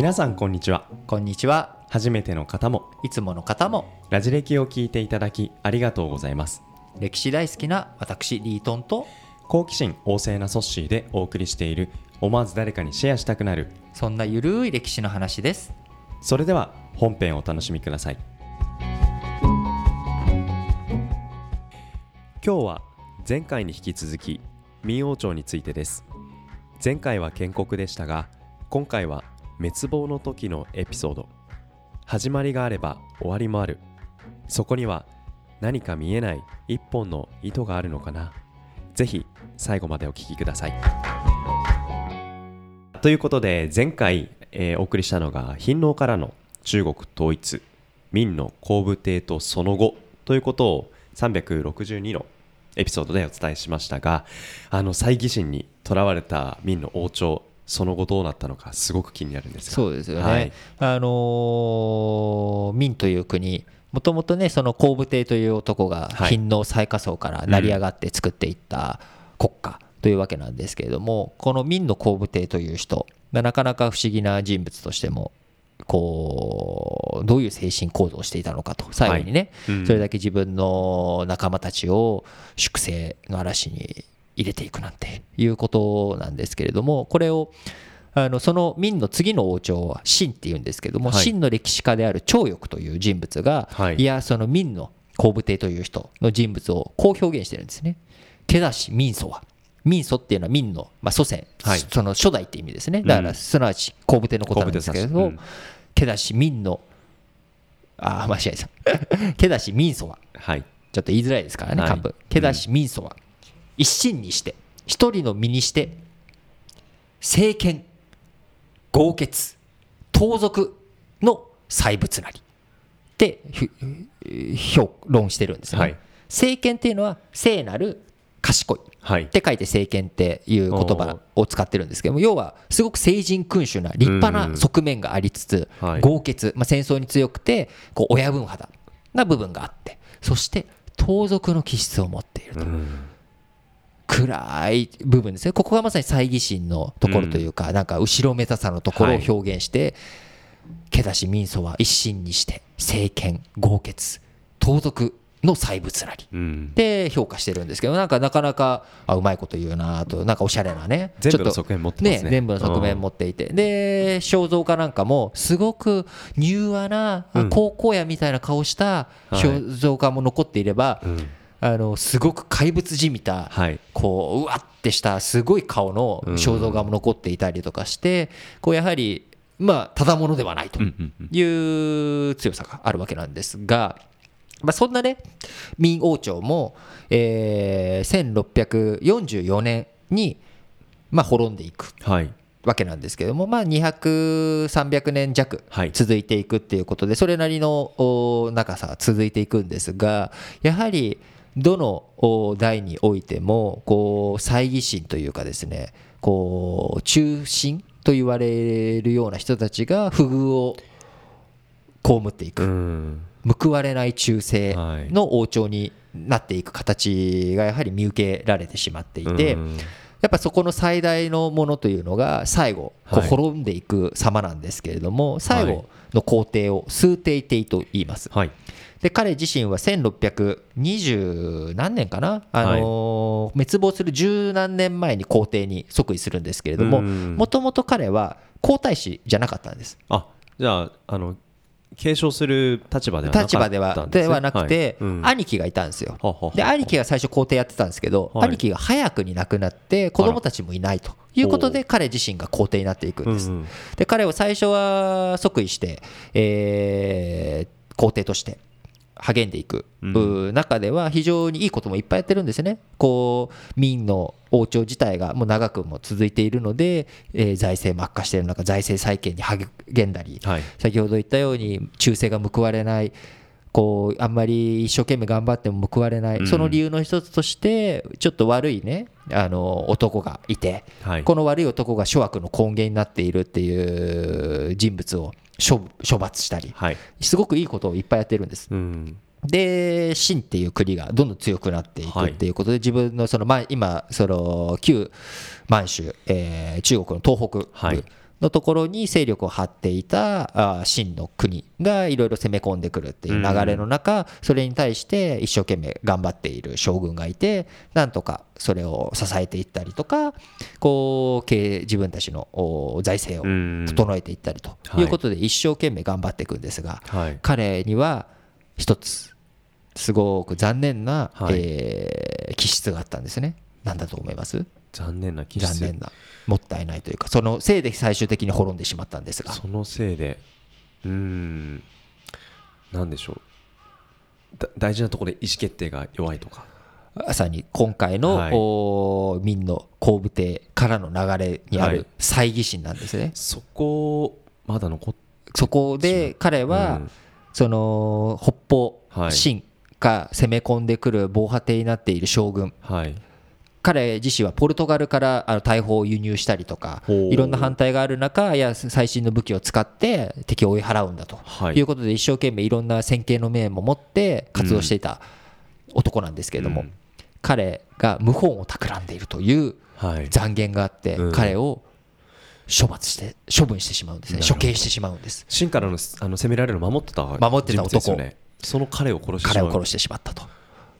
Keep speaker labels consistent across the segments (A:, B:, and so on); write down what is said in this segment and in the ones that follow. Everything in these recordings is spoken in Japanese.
A: 皆さんこんにちは
B: こんにちは。
A: 初めての方も
B: いつもの方も
A: ラジ歴を聞いていただきありがとうございます
B: 歴史大好きな私リートンと
A: 好奇心旺盛なソッシーでお送りしている思わず誰かにシェアしたくなる
B: そんなゆるい歴史の話です。
A: それでは本編をお楽しみください今日は前回に引き続き明王朝についてです前回は建国でしたが今回は滅亡の時のエピソード。始まりがあれば終わりもある。そこには何か見えない一本の糸があるのかな。ぜひ最後までお聞きください。ということで前回、えーお送りしたのが貧農からの中国統一明の皇武帝とその後ということを362のエピソードでお伝えしましたがあの猜疑心にとらわれた明の王朝その後どうなったのかすごく気になるんですが。
B: そうですよね。
A: はい。
B: あのー明という国もともとねその皇武帝という男が
A: はい。
B: 貧農最下層から成り上がって作っていった国家というわけなんですけれどもこの明の皇武帝という人がなかなか不思議な人物としてもこうどういう精神構造をしていたのかと最後にね、
A: うん。
B: それだけ自分の仲間たちを粛清の嵐に入れていくなんていうことなんですけれどもこれをあのその明の次の王朝は秦っていうんですけれども、
A: はい。
B: 秦の歴史家である張翼という人物が、
A: はい。
B: い、やその明の皇武帝という人の人物をこう表現してるんですね。手出し明祖は。明祖っていうのは明の、まあ、祖先、
A: はい。
B: その初代って意味ですね。だからすなわち皇武帝のことなんですけれど、
A: 皇武帝さん。
B: 手出し明のああ間違えた。手出し明祖は。
A: はい。
B: ちょっと言いづらいですからね、
A: はい。
B: 漢文。手出し民祖は、一心にして、一人の身にして、政権、豪傑、盗賊の細物なり。ってひ評論してるんですね。
A: はい。
B: 政権っていうのは、聖なる賢い。
A: はい。
B: って書いて政権っていう言葉を使ってるんですけども要はすごく聖人君主な立派な側面がありつつ
A: はい。
B: 豪傑、まあ、戦争に強くてこう親分肌な部分があってそして盗賊の気質を持っていると。
A: うん
B: 暗い部分ですね。ここがまさに猜疑心のところというかなんか後ろめたさのところを表現して毛出し民祖は一心にして政権豪傑盗賊の細物なり。
A: うん。
B: で評価してるんですけどなんかなかなかあうまいこと言うなとなんかおしゃれなね
A: 全部の
B: ちょっと
A: 側面持ってますね。
B: 全部の側面持っていて、で肖像画なんかもすごく柔和な、高校野みたいな顔した
A: はい
B: 肖像画も残っていれば、
A: うん
B: あのすごく怪物じみた、
A: はい。
B: こううわってしたすごい顔の肖像画も残っていたりとかして、こうやはりまあただものではないという強さがあるわけなんですが、まあ、そんなね明王朝も、えー1644年に、まあ、滅んでいく
A: はい。
B: わけなんですけども、まあ、200300年弱
A: はい。
B: 続いていくっていうことでそれなりのお長さは続いていくんですがやはりどのお代においてもこう猜疑心というかですねこう中心と言われるような人たちが不遇を被っていうく
A: ん。
B: 報われない忠誠の王朝になっていく形がやはり見受けられてしまっていて。
A: うん
B: やっぱそこの最大のものというのが最後こう
A: はい
B: 滅んでいく様なんですけれども最後の皇帝を数帝帝と言います。
A: はい。
B: で彼自身は1620何年かな、あのー滅亡する十何年前に皇帝に即位するんですけれども
A: うん。
B: もともと彼は皇太子じゃなかったんです。
A: あじゃああの継承する立場ではなかった
B: 立場ではではなくて、兄貴がいたんですよ。で兄貴が最初皇帝やってたんですけど、
A: はい。
B: 兄貴が早くに亡くなって子供たちもいないと。いうことで彼自身が皇帝になっていくんです、で彼を最初は即位して、えー皇帝として励んでいく、中では非常にいいこともいっぱいやってるんですね。こう明の王朝自体がもう長くも続いているので、えー財政も悪化している中財政再建に励んだり、
A: はい。
B: 先ほど言ったように忠誠が報われないこうあんまり一生懸命頑張っても報われない、
A: うん。
B: その理由の一つとしてちょっと悪いねあの男がいて、
A: はい。
B: この悪い男が諸悪の根源になっているっていう人物を処処罰したり
A: はい。
B: すごくいいことをいっぱいやってるんです。
A: うん。
B: で秦っていう国がどんどん強くなっていくっていうことで、自分のその、まあ、今その旧満州、えー中国の東北部
A: はい
B: のところに勢力を張っていたあ秦の国がいろいろ攻め込んでくるっていう流れの中、それに対して一生懸命頑張っている将軍がいてなんとかそれを支えていったりとかこう自分たちのお財政を
A: うん。
B: 整えていったりとい。うことで一生懸命頑張っていくんですが、
A: はい。
B: 彼には一つすごく残念な、
A: はい。
B: えー気質があったんですね。何だと思います？
A: 残念な気質
B: 残念なもったいないというかそのせいで最終的に滅んでしまったんですが。
A: そのせいで。うーん。なんでしょう。だ大事なところで意思決定が弱いとか。
B: まさに今回の、
A: はい。
B: お明の後部帝からの流れにあ
A: はい。
B: る猜疑心なんですね、
A: そこまだ残っ
B: そこで彼は、
A: うん。
B: その北方
A: はい。
B: 秦が攻め込んでくる防波堤になっている将軍。
A: はい
B: 彼自身はポルトガルからあの大砲を輸入したりとかいろんな反対がある中いや最新の武器を使って敵を追い払うんだと。
A: はい。
B: いうことで一生懸命いろんな先見の明も持って活動していた男なんですけれども、
A: うん。
B: 彼が謀反を企んでいるという
A: はい。
B: 残言があって
A: うん。
B: 彼を処罰して処分してしまうんですね。処刑してしまうんです。
A: 秦からのあの攻められるのを守ってた
B: 守ってた男。
A: ねその彼を殺してしまう。
B: 彼を殺してしまったと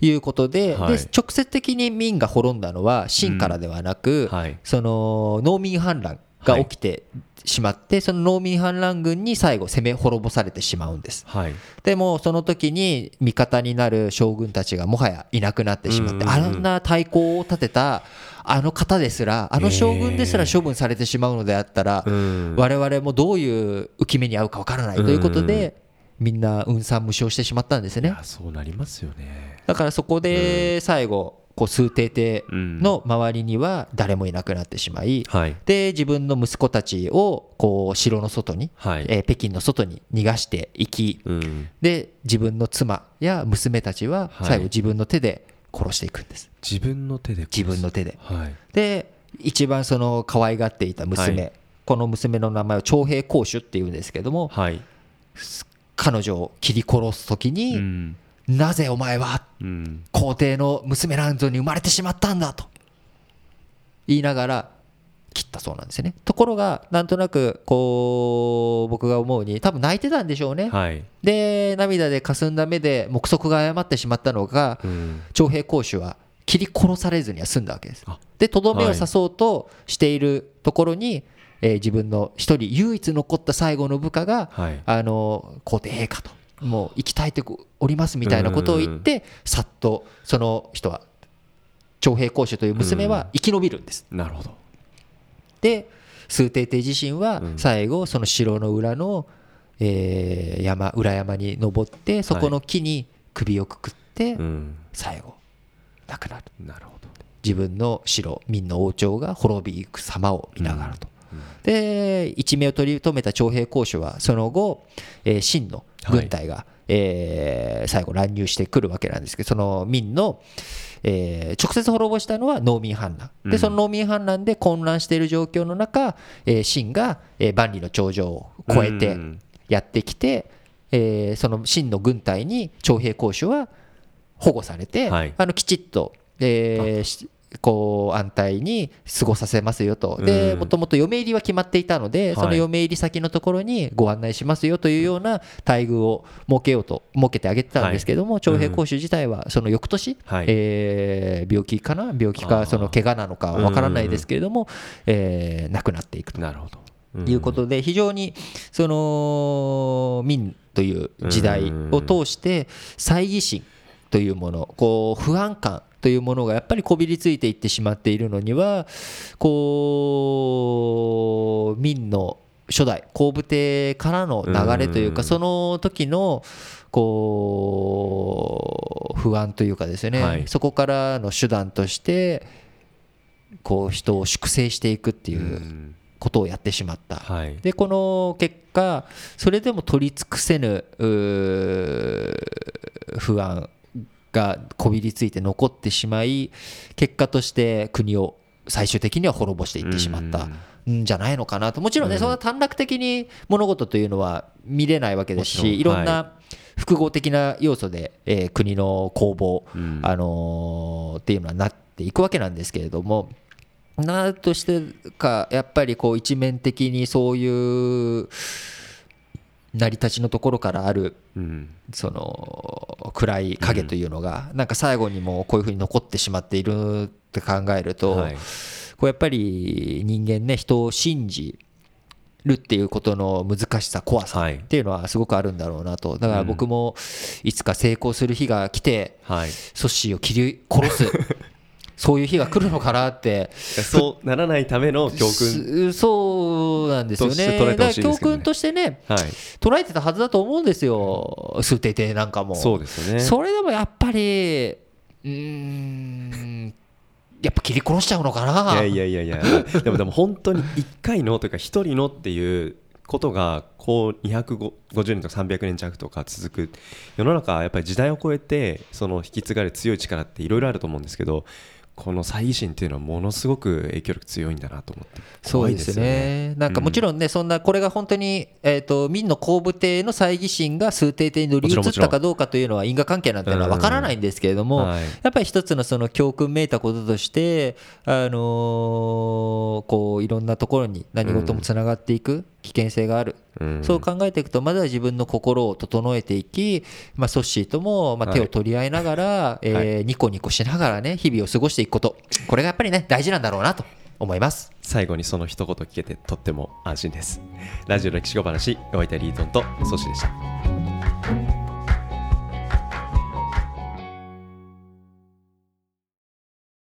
B: いうことで,、
A: はい。
B: で直接的に民が滅んだのは秦からではなく、
A: はい。
B: その農民反乱が起きてしまって、その農民反乱軍に最後攻め滅ぼされてしまうんです。
A: はい。
B: でもその時に味方になる将軍たちがもはやいなくなってしまって、
A: うんうんうん。
B: あんな太鼓を立てたあの方ですらあの将軍ですら処分されてしまうのであったら、
A: うん。
B: 我々もどういう浮き目に遭うかわからないということで、みんな運算無償してしまったんですね。
A: そうなりますよね。
B: だからそこで最後こう数帝帝の周りには誰もいなくなってしまい、
A: はい。
B: で自分の息子たちをこう城の外に、
A: はい。
B: えー北京の外に逃がしていき
A: うん。
B: で自分の妻や娘たちは
A: はい。
B: 最後自分の手で殺していくんです、
A: 自分の手で
B: 自分の手で。
A: はい。
B: で一番その可愛がっていた娘、
A: はい。
B: この娘の名前を徴兵公主っていうんですけども
A: はい
B: 彼女を切り殺す時
A: う
B: に、
A: ん。
B: なぜお前は
A: うん。
B: 皇帝の娘なんぞに生まれてしまったんだと言いながら切ったそうなんですよね。ところがなんとなくこう僕が思うに多分泣いてたんでしょうね。
A: はい。
B: で涙で霞んだ目で目測が誤ってしまったのが
A: うん。
B: 徴兵公主は切り殺されずには済んだわけです。
A: あ。
B: でとどめを刺そうとしているところに、えー自分の一人唯一残った最後の部下が、
A: はい。
B: あの皇帝陛下ともう生き絶えておりますみたいなことを言ってさっとその人は徴兵公主という娘は生き延びるんです。
A: なるほど。
B: で数帝帝自身は
A: うん。
B: 最後その城の裏の、えー山裏山に登ってそこの木に首をくくって
A: うん。
B: 最後亡くなる。
A: なるほど。
B: 自分の城明の王朝が滅びゆく様を見ながらと。で一命を取り留めた徴兵公主はその後、えー秦の軍隊が、えー最後乱入してくるわけなんですけどその明の、えー直接滅ぼしたのは農民反乱。
A: うん。
B: でその農民反乱で混乱している状況の中、えー秦が、えー万里の長城を越えて
A: うん。
B: やってきて、えーその秦の軍隊に徴兵公主は保護されて、
A: はい。
B: あのきちっと、えーしこう安泰に過ごさせますよと。で
A: うん。
B: もともと嫁入りは決まっていたので、
A: はい。
B: その嫁入り先のところにご案内しますよというような待遇を設けようと設けてあげてたんですけども、徴兵公主自体はその翌年、
A: はい。
B: えー病気かな？病気かその怪我なのかわからないですけれども、えー亡くなっていくと。
A: なるほど。
B: いうことで非常にその民という時代を通して猜疑心というものこう不安感というものがやっぱりこびりついていってしまっているのにはこう民の初代後部帝からの流れというか
A: うん。
B: その時のこう不安というかですね、
A: はい。
B: そこからの手段としてこう人を粛清していくっていううん。ことをやってしまった。
A: はい。
B: でこの結果それでも取り尽くせぬ不安がこびりついて残ってしまい結果として国を最終的には滅ぼしていってしまったん。じゃないのかなと。もちろんね、
A: うん。
B: そんな短絡的に物事というのは見れないわけですしいろん
A: は
B: な複合的な要素で、えー国の攻防、
A: うん。
B: あのーっていうのはなっていくわけなんですけれどもなとしてかやっぱりこう一面的にそういう成り立ちのところからある
A: うん。
B: その暗い影というのがなんか最後にもこういうふうに残ってしまっているって考えると、
A: はい。
B: こうやっぱり人間ね人を信じるっていうことの難しさ怖さ
A: はい。
B: っていうのはすごくあるんだろうなと。だから僕もいつか成功する日が来て
A: はい。
B: ソッシーを切り殺す そういう日が来るのかなって。
A: そうならないための教訓。
B: すそうなんですよ
A: として捉えて
B: ね。だから教訓としてね
A: はい。
B: 捉えてたはずだと思うんですよ。数定定なんかも。
A: そうですよね。
B: それでもやっぱりうーんやっぱ切り殺しちゃうのかな。い
A: やいやいやいや。でもでも本当に1回のというか1人のっていうことがこう250年とか300年弱とか続く。世の中はやっぱり時代を超えてその引き継がれる強い力っていろいろあると思うんですけどこの猜疑心っていうのはものすごく影響力強いんだなと思って。
B: そうです
A: よ
B: ね。なんかもちろんね、そんなこれが本当に、えー、と明の後部帝の猜疑心が数帝帝に乗り移ったかどうかというのは因果関係なんていうのは分からないんですけれども、
A: はい。
B: やっぱり一つのその教訓めいたこととして、あのーこういろんなところに何事もつながっていく危険性がある、
A: うん。
B: そう考えていくとまずは自分の心を整えていき、まあ、ソッシーともまあ手を取り合いながら、えーニコニコしながらね日々を過ごしていくこと。これがやっぱりね大事なんだろうなと思います。
A: 最後にその一言聞けてとっても安心です。ラジオ歴史小話お相手はリートンとソシでした